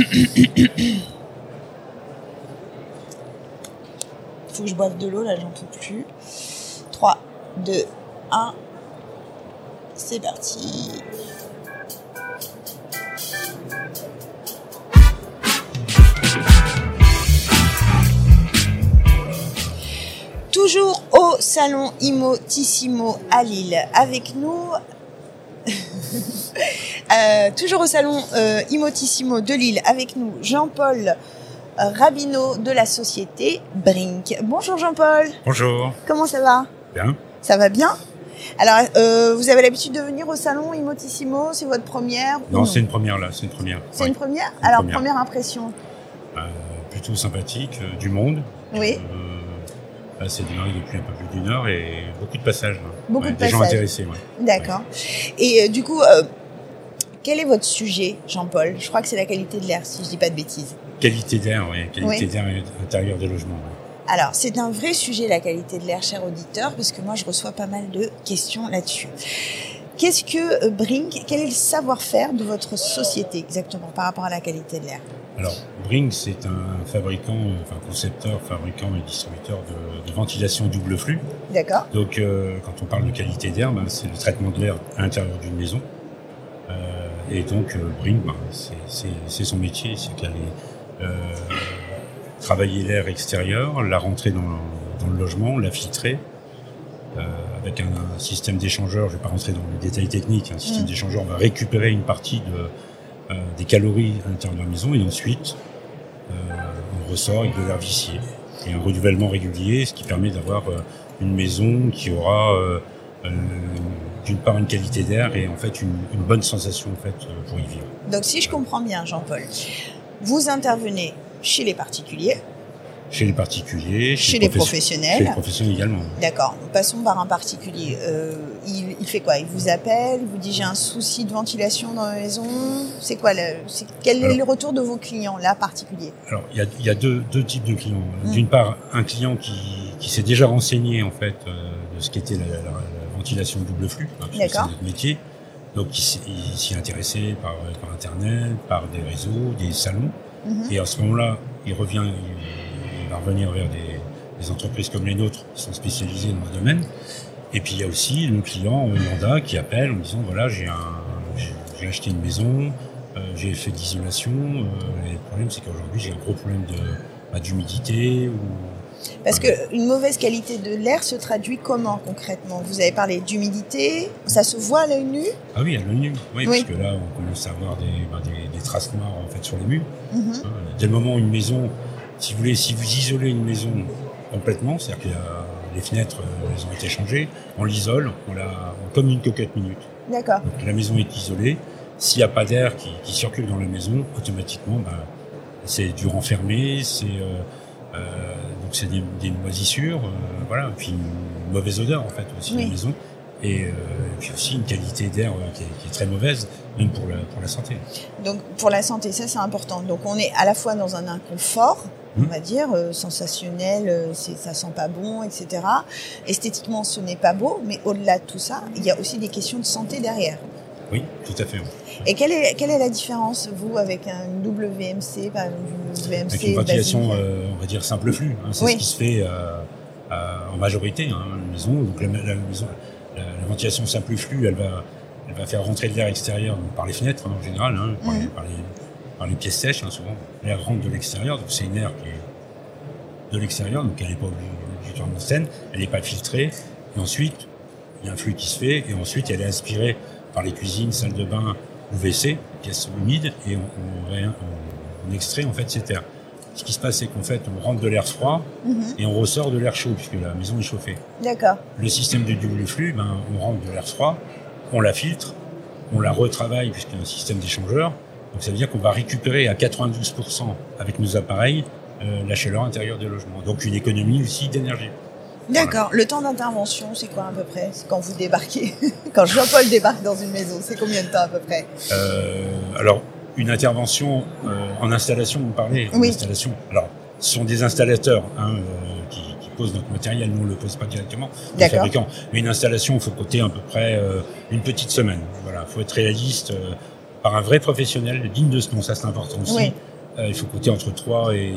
Faut que je boive de l'eau, là, j'en peux plus. 3, 2, 1. C'est parti. Toujours au salon Imotissimo à Lille. Avec nous, euh, toujours au salon euh, Imotissimo de Lille, avec nous Jean-Paul Rabineau de la société Brink. Bonjour Jean-Paul. Bonjour. Comment ça va? Bien. Ça va bien? Alors, euh, vous avez l'habitude de venir au salon Imotissimo C'est votre première Non, c'est une première là, c'est une première. C'est Ouais. une première? Une Alors, première. première impression? Euh, plutôt sympathique, euh, du monde. Oui. Là, c'est démarré depuis un peu plus d'une heure et beaucoup de passages. là. Beaucoup Ouais, de Des gens passages. intéressés, ouais. D'accord. Et du coup, quel est votre sujet, Jean-Paul? Je crois que c'est la qualité de l'air, si je dis pas de bêtises. Qualité d'air, ouais. Qualité Oui. d'air intérieur des logements. ouais. Alors, c'est un vrai sujet, la qualité de l'air, cher auditeur, parce que moi, je reçois pas mal de questions là-dessus. Qu'est-ce que euh, Brink, quel est le savoir-faire de votre société exactement par rapport à la qualité de l'air? Alors, Brink, c'est un fabricant, enfin concepteur, fabricant et distributeur de, de ventilation double flux. D'accord Donc, euh, quand on parle de qualité d'air, ben, c'est le traitement de l'air à l'intérieur d'une maison. Euh, et donc, euh, Brink, ben, c'est- son métier, c'est est, euh, travailler l'air extérieur, la rentrer dans le, dans le logement, la filtrer, euh, avec un, un système d'échangeur. Je vais pas rentrer dans les détails techniques. Un système Mm. d'échangeur va récupérer une partie de, euh, des calories à l'intérieur de la maison et ensuite euh, on ressort avec de l'air vicié et un renouvellement régulier, ce qui permet d'avoir une maison qui aura d'une part une qualité d'air et en fait une, une bonne sensation en fait euh, pour y vivre. Donc, si je comprends bien, Jean-Paul, vous intervenez chez les particuliers, Chez les particuliers, chez les professionnels. chez les professionnels également. D'accord. Passons par un particulier. Euh, il, il fait quoi? Il vous appelle, il vous dit j'ai un souci de ventilation dans la maison. C'est quoi le, Quel est le retour de vos clients là particuliers? Alors, il y a, il y a deux, deux types de clients. Mm. D'une part, un client qui, qui s'est déjà renseigné en fait euh, de ce qu'était la, la- la ventilation double flux, hein, c'est notre métier. Donc, il s'y s'y est intéressé par, par internet, par des réseaux, des salons. Mhm. Et à ce moment-là, il revient, il, il va revenir vers des, des entreprises comme les nôtres qui sont spécialisées dans le domaine. Et puis il y a aussi le client euh, lambda qui appelle en disant voilà j'ai acheté une maison, euh, j'ai fait de l'isolation. euh, le problème c'est qu'aujourd'hui j'ai un gros problème de bah, d'humidité ou Parce que une mauvaise qualité de l'air se traduit comment concrètement? Vous avez parlé d'humidité, ça se voit à l'œil nu? Ah oui à l'œil nu oui, Oui. parce que là on commence à avoir des, bah, des, des traces noires en fait sur les murs. Mhm. Hein, Dès le moment où une maison, si vous voulez, si vous isolez une maison complètement, c'est-à-dire que les fenêtres, euh, elles ont été changées, on l'isole, on la, comme une coquette minute. D'accord. Donc la maison est isolée. S'il n'y a pas d'air qui, qui circule dans la maison, automatiquement, bah, c'est du renfermé, c'est euh, euh, donc c'est des, des moisissures, euh, voilà, et puis une mauvaise odeur en fait aussi Oui. la maison, et, euh, et puis aussi une qualité d'air euh, qui, est, qui est très mauvaise, même pour la, pour la santé. Donc pour la santé, ça c'est important. Donc on est à la fois dans un inconfort, on Mhm. va dire, euh, sensationnel, euh, c'est- ça sent pas bon, etc. Esthétiquement, ce n'est pas beau, mais au-delà de tout ça, il y a aussi des questions de santé derrière. Oui, tout à fait. oui. Et quelle est, quelle est la différence, vous, avec un double VMC, par exemple, une VMC Avec une ventilation, euh, on va dire simple flux. hein, c'est Oui. ce qui se fait euh, euh, en majorité. Hein, une maison, donc la, la maison, la, la ventilation simple flux, elle va, elle va faire rentrer de l'air extérieur donc par les fenêtres hein, en général, hein, par, les, Mhm. par, les, par les pièces sèches. souvent, l'air rentre de l'extérieur, donc c'est une air qui est de l'extérieur, donc elle n'est pas obligatoirement saine, elle n'est pas filtrée. Et ensuite, il y a un flux qui se fait, et ensuite elle est aspirée par les cuisines, salles de bain ou WC, pièces humides, et on, on, ré- on- on extrait en fait cet air. Ce qui se passe, c'est qu'en fait, on rentre de l'air froid Mhm. et on ressort de l'air chaud, puisque la maison est chauffée. D'accord. Le système de double flux, ben, on rentre de l'air froid, on la filtre, on la retravaille, puisqu'il y a un système d'échangeur. Donc ça veut dire qu'on va récupérer à 92% avec nos appareils euh, la chaleur intérieure des logements. Donc une économie aussi d'énergie. D'accord. Le temps d'intervention, c'est quoi à peu près C'est quand vous débarquez Quand Jean-Paul débarque dans une maison, c'est combien de temps à peu près Euh, alors, une intervention euh, en installation, vous parlez en Oui. installation. Alors, ce sont des installateurs hein, euh, qui, qui posent notre matériel. Nous, on le pose pas directement, le D'accord. fabricant. Mais une installation, il faut compter à peu près euh, une petite semaine. Voilà, faut être réaliste euh, par un vrai professionnel, digne de ce nom. Ça, c'est important aussi. Oui. Euh, il faut compter entre 3 et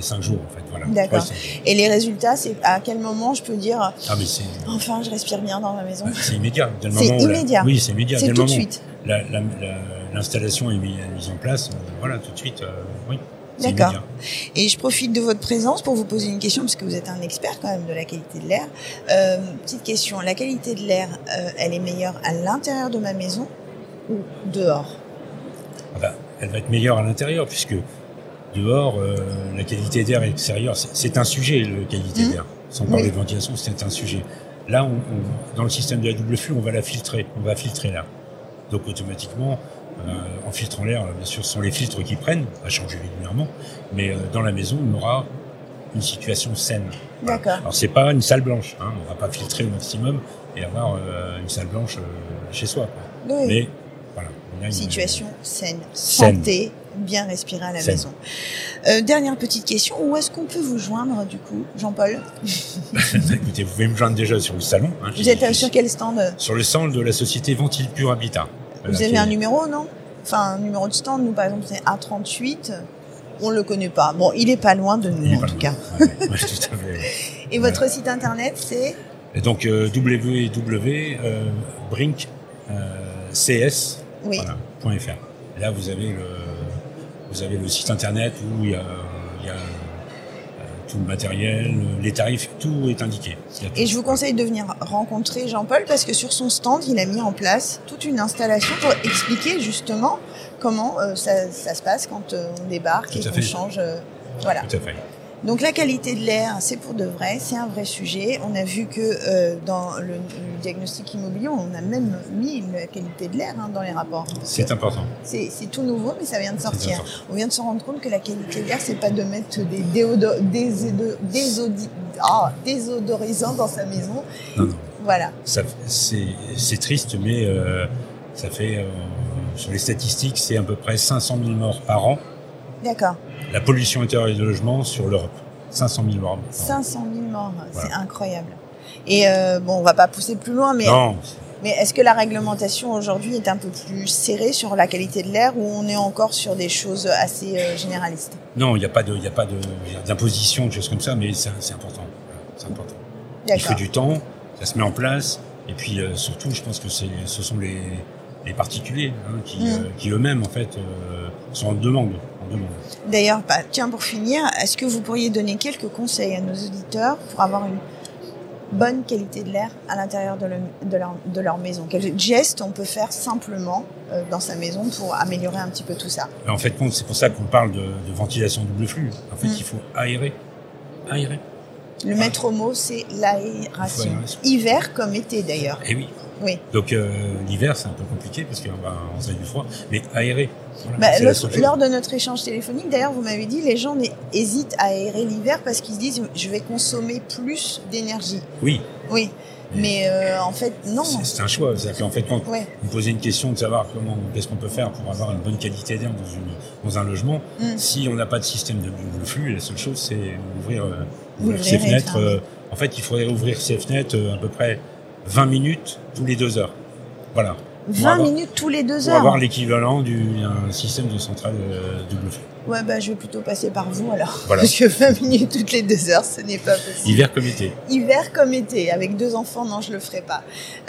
5 jours, en fait. Voilà. D'accord. Et les résultats, c'est à quel moment je peux dire Ah, mais c'est, enfin je respire bien dans ma maison? C'est immédiat. C'est où la- immédiat. oui, c'est immédiat. C'est tout de moment suite. la- la- la- l'installation est mise, en place, euh, voilà, tout de suite, euh, oui. D'accord. immédiat. Et je profite de votre présence pour vous poser une question, parce que vous êtes un expert quand même de la qualité de l'air. Euh, petite question, la qualité de l'air, euh, elle est meilleure à l'intérieur de ma maison ou dehors? Ah bah, elle va être meilleure à l'intérieur, puisque dehors, euh, la qualité d'air extérieur, c'est, un sujet, la qualité Mhm. d'air. Sans parler Oui. de ventilation, c'est un sujet. Là, on, on- dans le système de la double flux, on va la filtrer, on va filtrer l'air. Donc automatiquement, euh, en filtrant l'air, bien sûr, ce sont les filtres qui prennent, à changer régulièrement, mais euh, dans la maison, on aura une situation saine. D'accord. Alors c'est pas une salle blanche, hein, on va pas filtrer au maximum et avoir euh, une salle blanche euh, chez soi. quoi. Oui. Mais voilà, on a une Situation saine, Saine. santé, bien respirer à la Saine. maison. Euh, dernière petite question, où est-ce qu'on peut vous joindre du coup, Jean-Paul Écoutez, vous pouvez me joindre déjà sur le salon. hein, Vous êtes euh, sur quel stand sur le stand de la société Ventile Pur Habitat. Vous avez un numéro, non Enfin, un numéro de stand, nous par exemple c'est A38, on le connaît pas. Bon, il est pas loin de nous en tout loin. cas. Ouais, ouais, tout à fait, ouais. Et votre site internet c'est Et donc euh, www euh, brink euh, cs Oui. voilà, .fr. Là vous avez le vous avez le site internet où il y a, il y a, euh, tout le matériel, les tarifs, tout est indiqué. Tout. Et je vous conseille de venir rencontrer Jean-Paul parce que sur son stand, il a mis en place toute une installation pour expliquer justement comment euh, ça, ça se passe quand euh, on débarque Tout et qu'on change. euh, voilà. Tout à fait. Donc la qualité de l'air, c'est pour de vrai, c'est un vrai sujet. On a vu que euh, dans le, le diagnostic immobilier, on a même mis la qualité de l'air hein, dans les rapports. C'est important. C'est tout nouveau, mais ça vient de sortir. On vient de se rendre compte que la qualité de l'air, c'est pas de mettre des déodo- ah, désodorisants dans sa maison. Non, non. Voilà. C'est triste, mais euh, ça fait euh, sur les statistiques, c'est à peu près 500 000 morts par an. D'accord. La pollution intérieure de logement sur l'Europe. 500 000 morts. par an. 500 000 morts, c'est incroyable. Et euh, bon, on va pas pousser plus loin, mais, Non, mais est-ce que la réglementation aujourd'hui est un peu plus serrée sur la qualité de l'air ou on est encore sur des choses assez euh, généralistes? Non, il n'y a pas de, il y a pas de d'imposition, de choses comme ça, mais c'est important. Voilà, C'est important. Il faut du temps, ça se met en place, et puis euh, surtout, je pense que c'est, ce sont les, les particuliers hein, qui, Mm. qui eux-mêmes en fait sont en demande. D'ailleurs, bah, tiens, pour finir, est-ce que vous pourriez donner quelques conseils à nos auditeurs pour avoir une bonne qualité de l'air à l'intérieur de, le- de leur, de leur maison? Quels gestes on peut faire simplement euh, dans sa maison pour améliorer un petit peu tout ça? En fait, c'est pour ça qu'on parle de, de ventilation double flux. En fait, Mm. il faut aérer, aérer. Le maître mot, c'est l'aération. Hiver comme été d'ailleurs. Et oui. Oui. Donc euh, l'hiver, c'est un peu compliqué parce qu'on va fait du froid, mais aérer. Voilà, Bah, lors de notre échange téléphonique, d'ailleurs, vous m'avez dit, les gens hésitent à aérer l'hiver parce qu'ils se disent, je vais consommer plus d'énergie. Oui, Oui, mais euh, en fait, non. c'est un choix. C'est-à-dire qu'en fait, quand Ouais. vous posez une question de savoir comment, qu'est-ce qu'on peut faire pour avoir une bonne qualité d'air dans, une, dans un logement, Mm. si on n'a pas de système de flux, la seule chose, c'est ouvrir, euh, ouvrir ses fenêtres. euh, en fait, il faudrait ouvrir ses fenêtres à peu près 20 minutes tous les deux heures. Voilà. Pour 20 avoir- minutes tous les deux Pour heures. avoir l'équivalent d'un système de centrale euh, double flux. Ouais, bah, je vais plutôt passer par vous alors. Voilà. Parce que 20 minutes toutes les deux heures, ce n'est pas possible. Hiver comme été. Hiver comme été, avec deux enfants, non, je le ferai pas.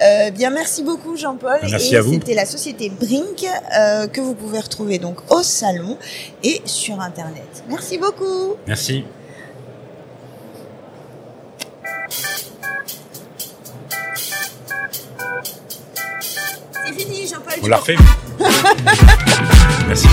Euh, bien, merci beaucoup Jean-Paul. Merci et à vous. C'était la société Brink euh, que vous pouvez retrouver donc au salon et sur Internet. Merci beaucoup. Merci. On l'a refait Merci beaucoup.